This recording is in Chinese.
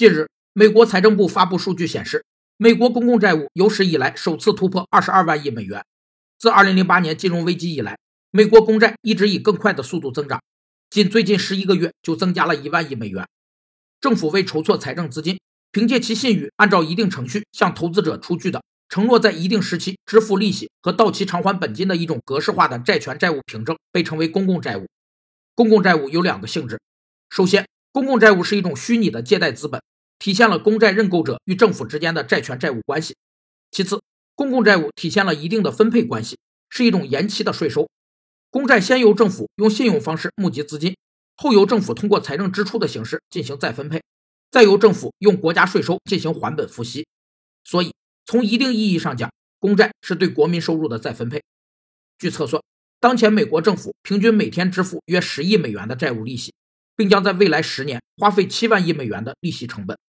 近日，美国财政部发布数据显示，美国公共债务有史以来首次突破二十二万亿美元。自二零零八年金融危机以来，美国公债一直以更快的速度增长，仅最近十一个月就增加了一万亿美元。政府为筹措财政资金，凭借其信誉，按照一定程序向投资者出具的承诺，在一定时期支付利息和到期偿还本金的一种格式化的债权债务凭证，被称为公共债务。公共债务有两个性质，首先，公共债务是一种虚拟的借贷资本，体现了公债认购者与政府之间的债权债务关系。其次，公共债务体现了一定的分配关系，是一种延期的税收。公债先由政府用信用方式募集资金，后由政府通过财政支出的形式进行再分配，再由政府用国家税收进行还本付息。所以，从一定意义上讲，公债是对国民收入的再分配。据测算。当前，美国政府平均每天支付约十亿美元的债务利息，并将在未来十年花费七万亿美元的利息成本。